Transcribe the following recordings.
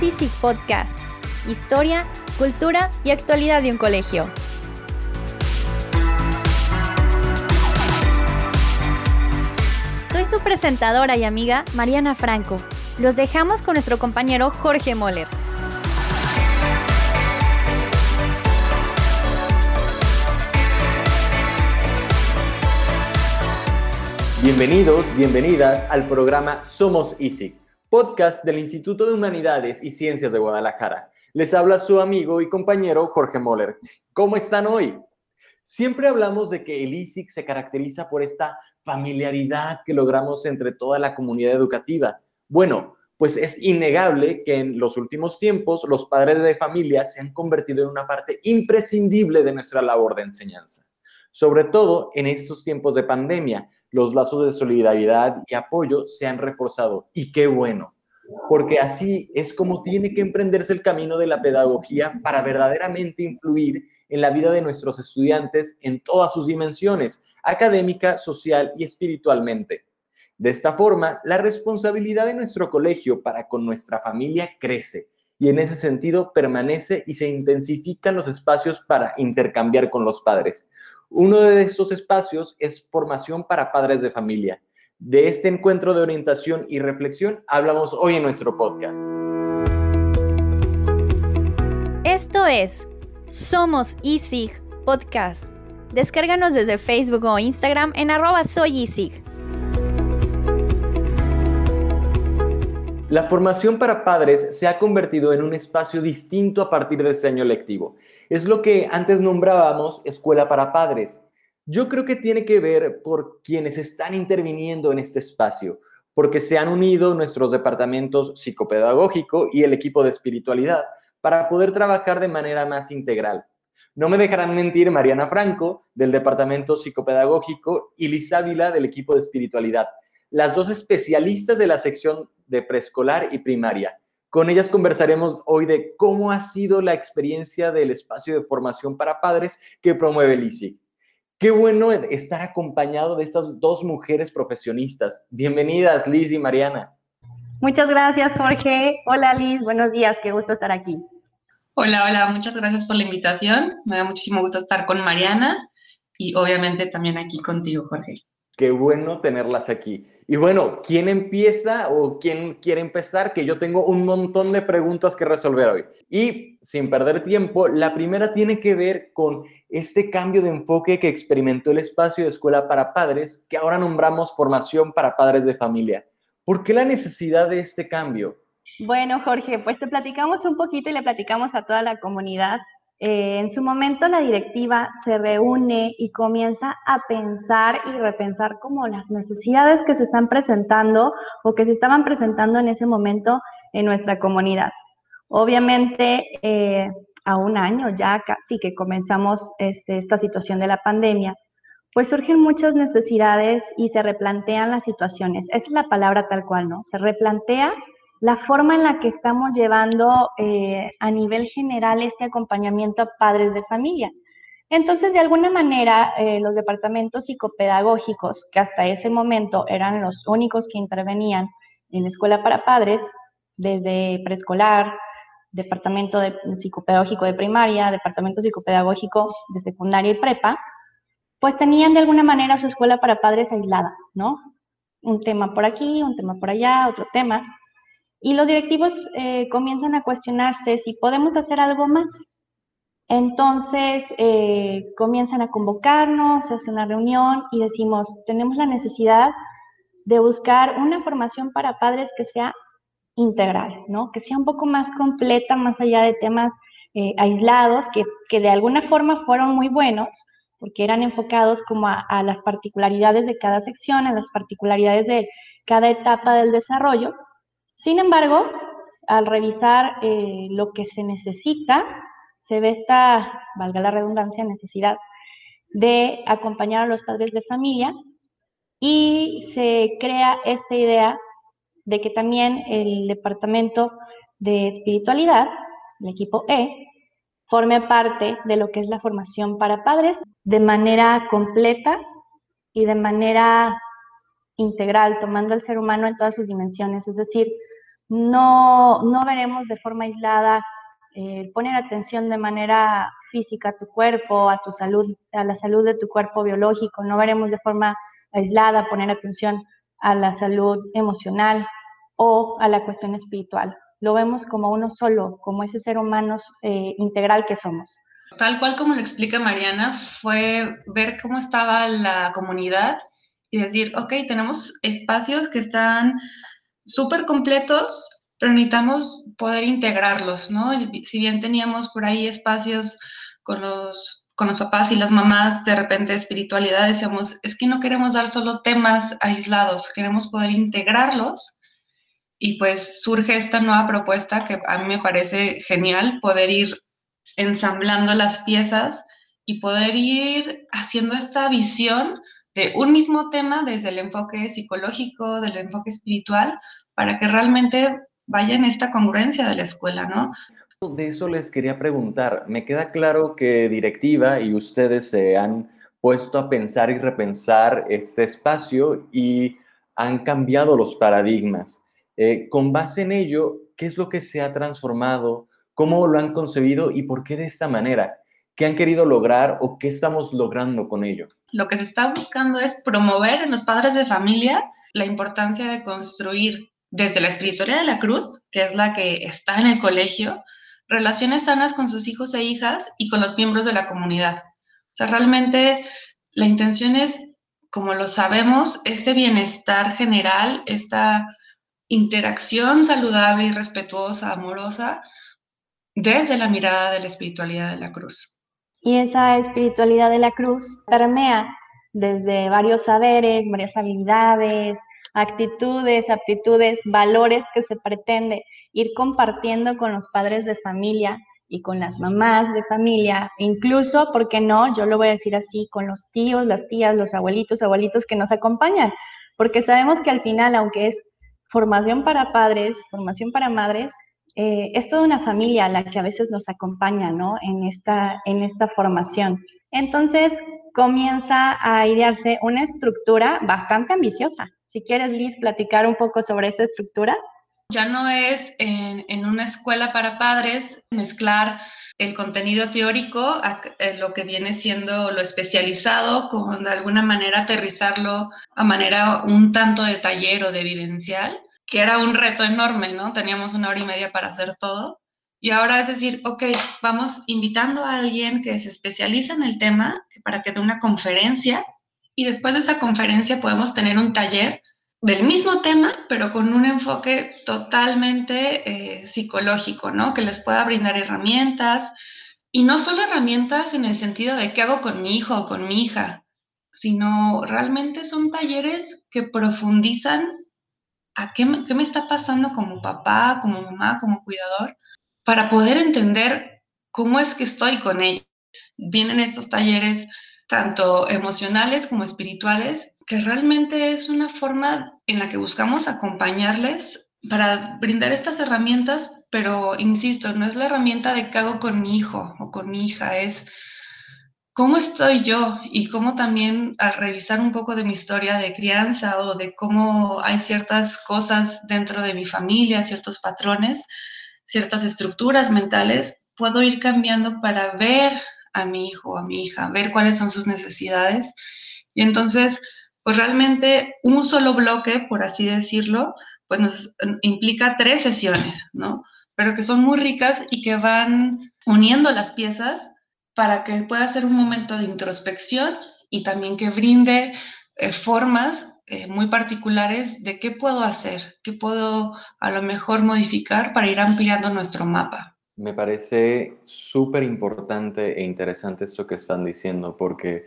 Somos Easy Podcast. Historia, cultura y actualidad de un colegio. Soy su presentadora y amiga Mariana Franco. Los dejamos con nuestro compañero Jorge Moller. Bienvenidos, bienvenidas al programa Somos ISIC, podcast del Instituto de Humanidades y Ciencias de Guadalajara. Les habla su amigo y compañero Jorge Moller. ¿Cómo están hoy? Siempre hablamos de que el ISIC se caracteriza por esta familiaridad que logramos entre toda la comunidad educativa. Bueno, pues es innegable que en los últimos tiempos los padres de familia se han convertido en una parte imprescindible de nuestra labor de enseñanza, sobre todo en estos tiempos de pandemia los lazos de solidaridad y apoyo se han reforzado. Y qué bueno, porque así es como tiene que emprenderse el camino de la pedagogía para verdaderamente influir en la vida de nuestros estudiantes en todas sus dimensiones, académica, social y espiritualmente. De esta forma, la responsabilidad de nuestro colegio para con nuestra familia crece y en ese sentido permanece y se intensifican los espacios para intercambiar con los padres, uno de estos espacios es formación para padres de familia. De este encuentro de orientación y reflexión hablamos hoy en nuestro podcast. Esto es Somos ISIG Podcast. Descárganos desde Facebook o Instagram en arroba soy La formación para padres se ha convertido en un espacio distinto a partir de este año lectivo es lo que antes nombrábamos escuela para padres. Yo creo que tiene que ver por quienes están interviniendo en este espacio, porque se han unido nuestros departamentos psicopedagógico y el equipo de espiritualidad para poder trabajar de manera más integral. No me dejarán mentir Mariana Franco, del departamento psicopedagógico, y Liz Ávila, del equipo de espiritualidad, las dos especialistas de la sección de preescolar y primaria. Con ellas conversaremos hoy de cómo ha sido la experiencia del espacio de formación para padres que promueve el ISIC. Qué bueno estar acompañado de estas dos mujeres profesionistas. Bienvenidas, Liz y Mariana. Muchas gracias, Jorge. Hola, Liz. Buenos días. Qué gusto estar aquí. Hola, hola. Muchas gracias por la invitación. Me da muchísimo gusto estar con Mariana y obviamente también aquí contigo, Jorge. Qué bueno tenerlas aquí. Y bueno, ¿quién empieza o quién quiere empezar? Que yo tengo un montón de preguntas que resolver hoy. Y sin perder tiempo, la primera tiene que ver con este cambio de enfoque que experimentó el espacio de escuela para padres, que ahora nombramos formación para padres de familia. ¿Por qué la necesidad de este cambio? Bueno, Jorge, pues te platicamos un poquito y le platicamos a toda la comunidad eh, en su momento la directiva se reúne y comienza a pensar y repensar como las necesidades que se están presentando o que se estaban presentando en ese momento en nuestra comunidad. Obviamente, eh, a un año ya casi que comenzamos este, esta situación de la pandemia, pues surgen muchas necesidades y se replantean las situaciones. Es la palabra tal cual, ¿no? Se replantea la forma en la que estamos llevando eh, a nivel general este acompañamiento a padres de familia. Entonces, de alguna manera, eh, los departamentos psicopedagógicos, que hasta ese momento eran los únicos que intervenían en la escuela para padres, desde preescolar, departamento de psicopedagógico de primaria, departamento psicopedagógico de secundaria y prepa, pues tenían de alguna manera su escuela para padres aislada, ¿no? Un tema por aquí, un tema por allá, otro tema. Y los directivos eh, comienzan a cuestionarse si podemos hacer algo más. Entonces eh, comienzan a convocarnos, se hace una reunión y decimos, tenemos la necesidad de buscar una formación para padres que sea integral, ¿no? Que sea un poco más completa, más allá de temas eh, aislados, que, que, de alguna forma fueron muy buenos, porque eran enfocados como a, a las particularidades de cada sección, a las particularidades de cada etapa del desarrollo, sin embargo, al revisar eh, lo que se necesita, se ve esta, valga la redundancia, necesidad de acompañar a los padres de familia y se crea esta idea de que también el departamento de espiritualidad, el equipo E, forme parte de lo que es la formación para padres de manera completa y de manera integral, tomando al ser humano en todas sus dimensiones, es decir, No, no veremos de forma aislada eh, poner atención de manera física a tu cuerpo, a tu salud, a la salud de tu cuerpo biológico. No veremos de forma aislada poner atención a la salud emocional o a la cuestión espiritual. Lo vemos como uno solo, como ese ser humano eh, integral que somos. Tal cual como lo explica Mariana, fue ver cómo estaba la comunidad y decir, ok, tenemos espacios que están súper completos, pero necesitamos poder integrarlos, ¿no? Si bien teníamos por ahí espacios con los, con los papás y las mamás, de repente espiritualidad, decíamos, es que no queremos dar solo temas aislados, queremos poder integrarlos. Y pues surge esta nueva propuesta que a mí me parece genial, poder ir ensamblando las piezas y poder ir haciendo esta visión de un mismo tema desde el enfoque psicológico, del enfoque espiritual, para que realmente vaya en esta congruencia de la escuela, ¿no? De eso les quería preguntar. Me queda claro que directiva y ustedes se han puesto a pensar y repensar este espacio y han cambiado los paradigmas. Eh, con base en ello, ¿qué es lo que se ha transformado? ¿Cómo lo han concebido y por qué de esta manera? ¿Qué han querido lograr o qué estamos logrando con ello? Lo que se está buscando es promover en los padres de familia la importancia de construir desde la espiritualidad de la cruz, que es la que está en el colegio, relaciones sanas con sus hijos e hijas y con los miembros de la comunidad. O sea, realmente la intención es, como lo sabemos, este bienestar general, esta interacción saludable y respetuosa, amorosa, desde la mirada de la espiritualidad de la cruz. Y esa espiritualidad de la cruz permea desde varios saberes, varias habilidades, actitudes, aptitudes, valores que se pretende ir compartiendo con los padres de familia y con las mamás de familia, incluso, ¿por qué no? Yo lo voy a decir así, con los tíos, las tías, los abuelitos, abuelitos que nos acompañan, porque sabemos que al final, aunque es formación para padres, formación para madres, eh, es toda una familia la que a veces nos acompaña, ¿no? En esta, en esta formación. Entonces, comienza a idearse una estructura bastante ambiciosa. Si quieres, Liz, platicar un poco sobre esa estructura. Ya no es en, una escuela para padres mezclar el contenido teórico a, eh, lo que viene siendo lo especializado, con de alguna manera aterrizarlo a manera un tanto de taller o de vivencial, que era un reto enorme, ¿no? Teníamos una hora y media para hacer todo. Y ahora es decir, ok, vamos invitando a alguien que se especializa en el tema para que dé una conferencia y después de esa conferencia podemos tener un taller del mismo tema, pero con un enfoque totalmente eh, psicológico, ¿no? Que les pueda brindar herramientas y no solo herramientas en el sentido de qué hago con mi hijo o con mi hija, sino realmente son talleres que profundizan a qué me está pasando como papá, como mamá, como cuidador para poder entender cómo es que estoy con ella. Vienen estos talleres tanto emocionales como espirituales, que realmente es una forma en la que buscamos acompañarles para brindar estas herramientas, pero insisto, no es la herramienta de qué hago con mi hijo o con mi hija, es cómo estoy yo y cómo también al revisar un poco de mi historia de crianza o de cómo hay ciertas cosas dentro de mi familia, ciertos patrones, ciertas estructuras mentales, puedo ir cambiando para ver a mi hijo o a mi hija, ver cuáles son sus necesidades. Y entonces, pues realmente un solo bloque, por así decirlo, pues nos implica tres sesiones, ¿no? Pero que son muy ricas y que van uniendo las piezas para que pueda ser un momento de introspección y también que brinde eh, formas eh, muy particulares de qué puedo hacer, qué puedo a lo mejor modificar para ir ampliando nuestro mapa. Me parece súper importante e interesante esto que están diciendo, porque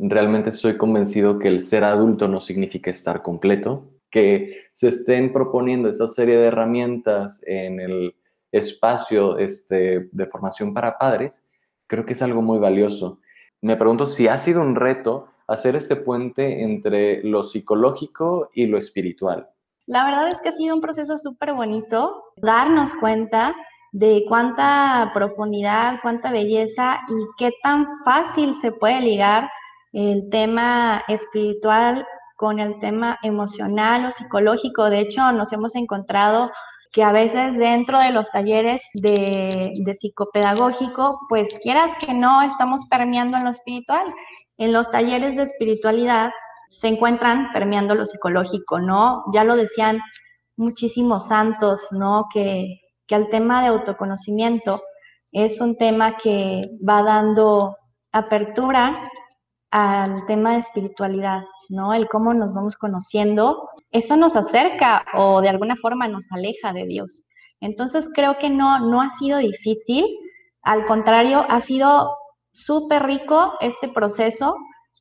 realmente estoy convencido que el ser adulto no significa estar completo, que se estén proponiendo esta serie de herramientas en el espacio este, de formación para padres, creo que es algo muy valioso. Me pregunto si ha sido un reto hacer este puente entre lo psicológico y lo espiritual? La verdad es que ha sido un proceso súper bonito darnos cuenta de cuánta profundidad, cuánta belleza y qué tan fácil se puede ligar el tema espiritual con el tema emocional o psicológico. De hecho, nos hemos encontrado que a veces dentro de los talleres de, psicopedagógico, pues quieras que no, estamos permeando en lo espiritual. En los talleres de espiritualidad se encuentran permeando lo psicológico, ¿no? Ya lo decían muchísimos santos, ¿no? Que, que el tema de autoconocimiento es un tema que va dando apertura al tema de espiritualidad, ¿no? El cómo nos vamos conociendo, eso nos acerca o de alguna forma nos aleja de Dios. Entonces creo que no, no ha sido difícil, al contrario, ha sido súper rico este proceso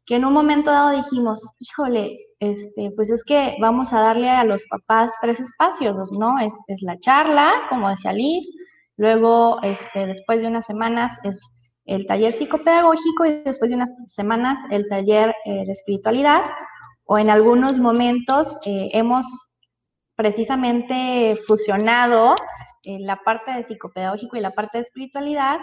que en un momento dado dijimos, híjole, este, pues es que vamos a darle a los papás tres espacios, ¿no? Es, es la charla, como decía Liz, luego, este, después de unas semanas es el taller psicopedagógico y después de unas semanas el taller eh, de espiritualidad, o en algunos momentos eh, hemos precisamente fusionado eh, la parte de psicopedagógico y la parte de espiritualidad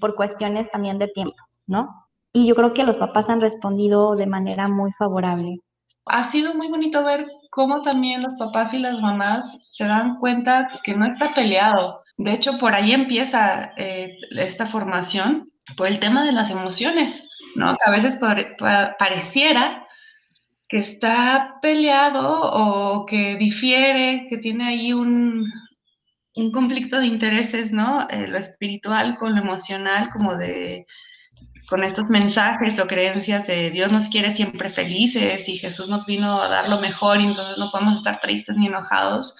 por cuestiones también de tiempo, ¿no? Y yo creo que los papás han respondido de manera muy favorable. Ha sido muy bonito ver cómo también los papás y las mamás se dan cuenta que no está peleado, de hecho, por ahí empieza eh, esta formación, por el tema de las emociones, ¿no? Que a veces pareciera que está peleado o que difiere, que tiene ahí un, conflicto de intereses, ¿no? Eh, lo espiritual con lo emocional, como de con estos mensajes o creencias de Dios nos quiere siempre felices y Jesús nos vino a dar lo mejor y entonces no podemos estar tristes ni enojados.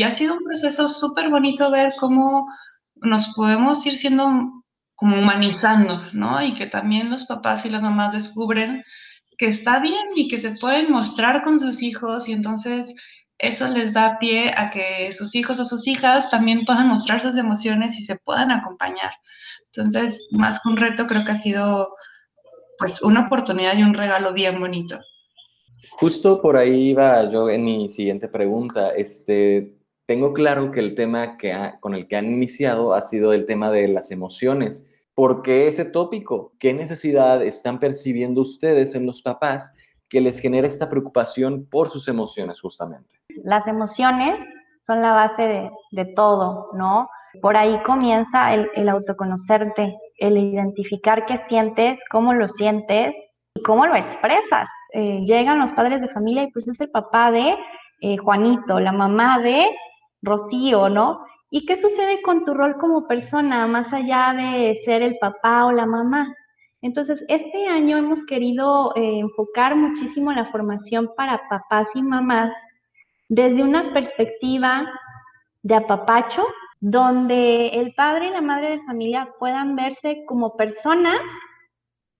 Y ha sido un proceso súper bonito ver cómo nos podemos ir siendo como humanizando, ¿no? Y que también los papás y las mamás descubren que está bien y que se pueden mostrar con sus hijos y entonces eso les da pie a que sus hijos o sus hijas también puedan mostrar sus emociones y se puedan acompañar. Entonces, más que un reto, creo que ha sido pues una oportunidad y un regalo bien bonito. Justo por ahí iba yo en mi siguiente pregunta. Este, tengo claro que el tema que con el que han iniciado ha sido el tema de las emociones. ¿Por qué ese tópico? ¿Qué necesidad están percibiendo ustedes en los papás que les genera esta preocupación por sus emociones justamente? Las emociones son la base de, de todo, ¿no? Por ahí comienza el, el, autoconocerte, el identificar qué sientes, cómo lo sientes y cómo lo expresas. Eh, llegan los padres de familia y pues es el papá de eh, Juanito, la mamá de Rocío, ¿no? ¿Y qué sucede con tu rol como persona, más allá de ser el papá o la mamá? Entonces, este año hemos querido eh, enfocar muchísimo la formación para papás y mamás desde una perspectiva de apapacho, donde el padre y la madre de familia puedan verse como personas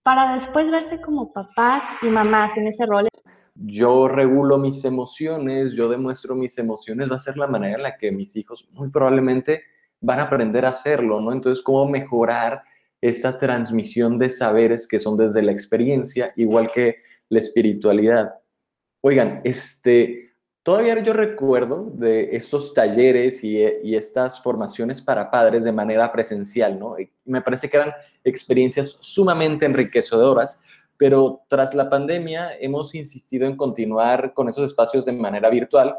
para después verse como papás y mamás en ese rol yo regulo mis emociones, yo demuestro mis emociones, va a ser la manera en la que mis hijos muy probablemente van a aprender a hacerlo, ¿no? Entonces, ¿cómo mejorar esta transmisión de saberes que son desde la experiencia, igual que la espiritualidad? Oigan, este, todavía yo recuerdo de estos talleres y, y estas formaciones para padres de manera presencial, ¿no? me parece que eran experiencias sumamente enriquecedoras, pero tras la pandemia hemos insistido en continuar con esos espacios de manera virtual,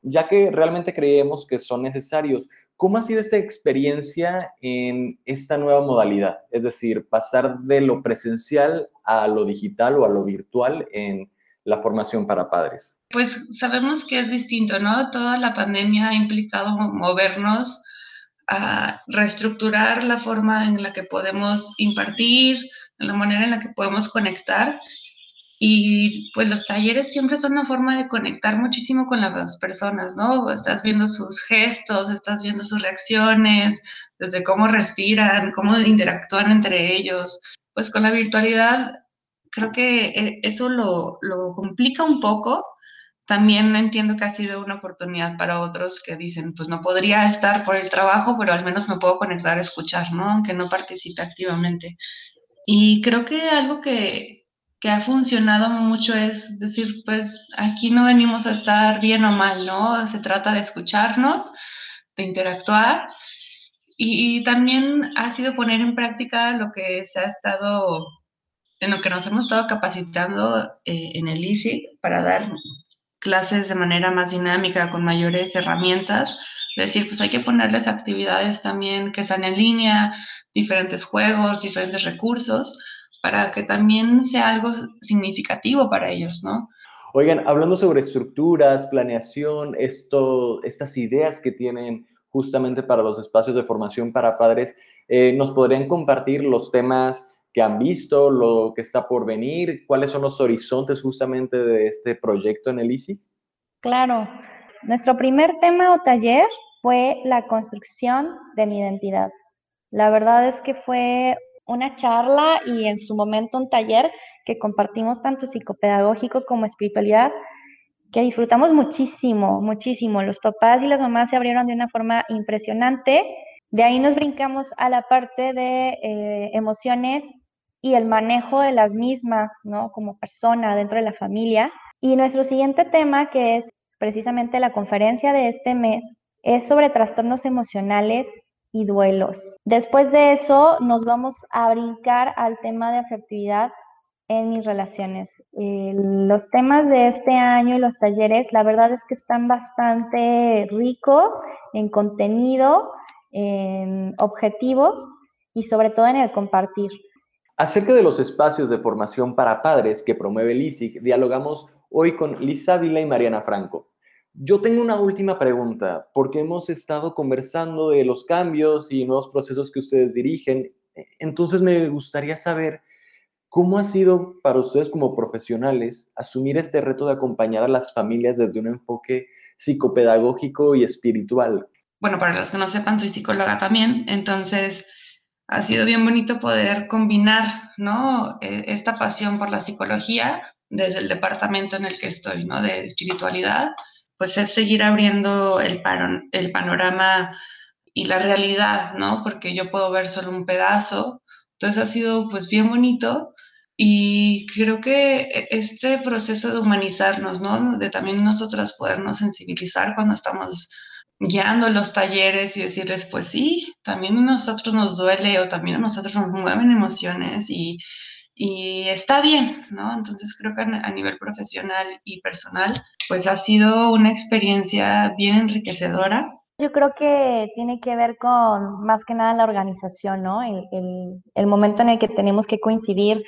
ya que realmente creemos que son necesarios. ¿Cómo ha sido esta experiencia en esta nueva modalidad? Es decir, pasar de lo presencial a lo digital o a lo virtual en la formación para padres. Pues sabemos que es distinto, ¿no? Toda la pandemia ha implicado movernos a reestructurar la forma en la que podemos impartir, la manera en la que podemos conectar. Y pues los talleres siempre son una forma de conectar muchísimo con las personas, ¿no? Estás viendo sus gestos, estás viendo sus reacciones, desde cómo respiran, cómo interactúan entre ellos. Pues con la virtualidad creo que eh, eso lo, lo complica un poco. También entiendo que ha sido una oportunidad para otros que dicen, pues no podría estar por el trabajo, pero al menos me puedo conectar a escuchar, ¿no? Aunque no participe activamente. Y creo que algo que, que ha funcionado mucho es decir, pues aquí no venimos a estar bien o mal, ¿no? Se trata de escucharnos, de interactuar y, también ha sido poner en práctica lo que se ha estado, en lo que nos hemos estado capacitando eh, en el ICI para dar clases de manera más dinámica, con mayores herramientas, decir, pues hay que ponerles actividades también que están en línea, diferentes juegos, diferentes recursos, para que también sea algo significativo para ellos, ¿no? Oigan, hablando sobre estructuras, planeación, esto, estas ideas que tienen justamente para los espacios de formación para padres, eh, ¿nos podrían compartir los temas que han visto, lo que está por venir? ¿Cuáles son los horizontes justamente de este proyecto en el ICI? Claro. Nuestro primer tema o taller fue la construcción de mi identidad. La verdad es que fue una charla y en su momento un taller que compartimos tanto psicopedagógico como espiritualidad, que disfrutamos muchísimo, muchísimo. Los papás y las mamás se abrieron de una forma impresionante. De ahí nos brincamos a la parte de eh, emociones y el manejo de las mismas, ¿no? Como persona dentro de la familia. Y nuestro siguiente tema, que es precisamente la conferencia de este mes, es sobre trastornos emocionales y duelos. Después de eso nos vamos a brincar al tema de asertividad en mis relaciones. Eh, los temas de este año y los talleres, la verdad es que están bastante ricos en contenido, en objetivos y sobre todo en el compartir. Acerca de los espacios de formación para padres que promueve LISIG, dialogamos hoy con Lisa Vila y Mariana Franco. Yo tengo una última pregunta, porque hemos estado conversando de los cambios y nuevos procesos que ustedes dirigen. Entonces me gustaría saber cómo ha sido para ustedes como profesionales asumir este reto de acompañar a las familias desde un enfoque psicopedagógico y espiritual. Bueno, para los que no sepan, soy psicóloga también, entonces ha sido bien bonito poder combinar, ¿no? E, esta pasión por la psicología desde el departamento en el que estoy, ¿no? De espiritualidad pues es seguir abriendo el, el panorama y la realidad, ¿no? Porque yo puedo ver solo un pedazo. Entonces ha sido pues bien bonito y creo que e, este proceso de humanizarnos, ¿no? De también nosotras podernos sensibilizar cuando estamos guiando los talleres y decirles, pues sí, también a nosotros nos duele o también a nosotros nos mueven emociones y, y está bien, ¿no? Entonces creo que a nivel profesional y personal, pues ha sido una experiencia bien enriquecedora. Yo creo que tiene que ver con más que nada la organización, ¿no? El, momento en el que tenemos que coincidir,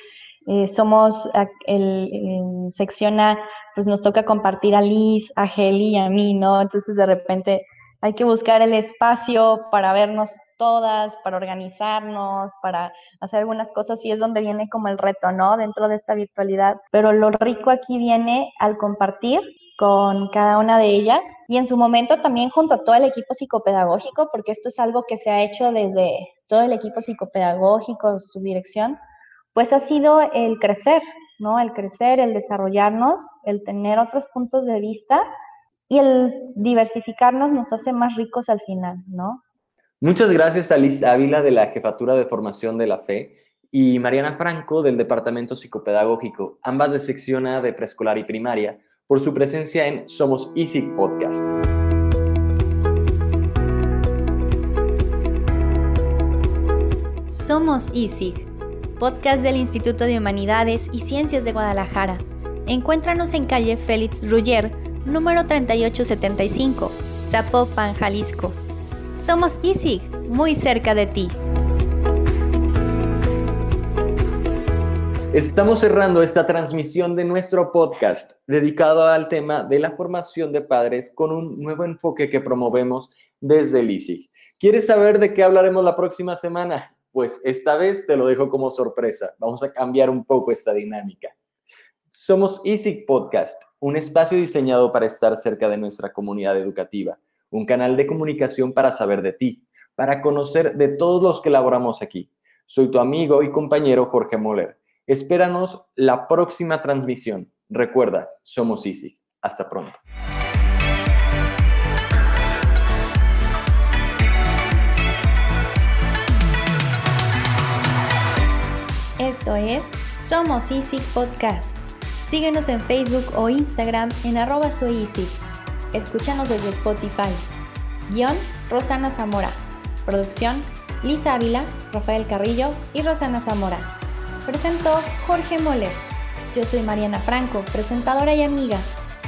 eh, somos el, en sección A, pues nos toca compartir a Liz, a Heli y a mí, ¿no? Entonces de repente hay que buscar el espacio para vernos todas, para organizarnos, para hacer algunas cosas y es donde viene como el reto, ¿no? Dentro de esta virtualidad. Pero lo rico aquí viene al compartir con cada una de ellas y en su momento también junto a todo el equipo psicopedagógico, porque esto es algo que se ha hecho desde todo el equipo psicopedagógico, su dirección, pues ha sido el crecer, ¿no? El crecer, el desarrollarnos, el tener otros puntos de vista y el diversificarnos nos hace más ricos al final, ¿no? Muchas gracias a Liz Ávila de la Jefatura de Formación de la Fe y Mariana Franco del Departamento Psicopedagógico, ambas de sección A de preescolar y primaria, por su presencia en Somos Easy Podcast. Somos ISIG, podcast del Instituto de Humanidades y Ciencias de Guadalajara. Encuéntranos en calle Félix Ruller, número 3875, Zapopan, Jalisco. Somos ISIG, muy cerca de ti. Estamos cerrando esta transmisión de nuestro podcast dedicado al tema de la formación de padres con un nuevo enfoque que promovemos desde el ISIG. ¿Quieres saber de qué hablaremos la próxima semana? Pues esta vez te lo dejo como sorpresa. Vamos a cambiar un poco esta dinámica. Somos ISIG Podcast, un espacio diseñado para estar cerca de nuestra comunidad educativa, un canal de comunicación para saber de ti, para conocer de todos los que laboramos aquí. Soy tu amigo y compañero Jorge Moller. Espéranos la próxima transmisión. Recuerda, somos ISIG. Hasta pronto. Esto es Somos Easy Podcast. Síguenos en Facebook o Instagram en arroba soy. Escúchanos desde Spotify. Guión Rosana Zamora. Producción Lisa Ávila, Rafael Carrillo y Rosana Zamora. Presentó Jorge Moller. Yo soy Mariana Franco, presentadora y amiga.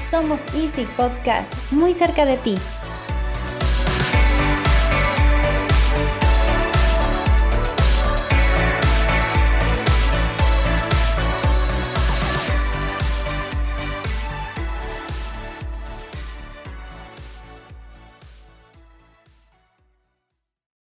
Somos Easy Podcast, muy cerca de ti.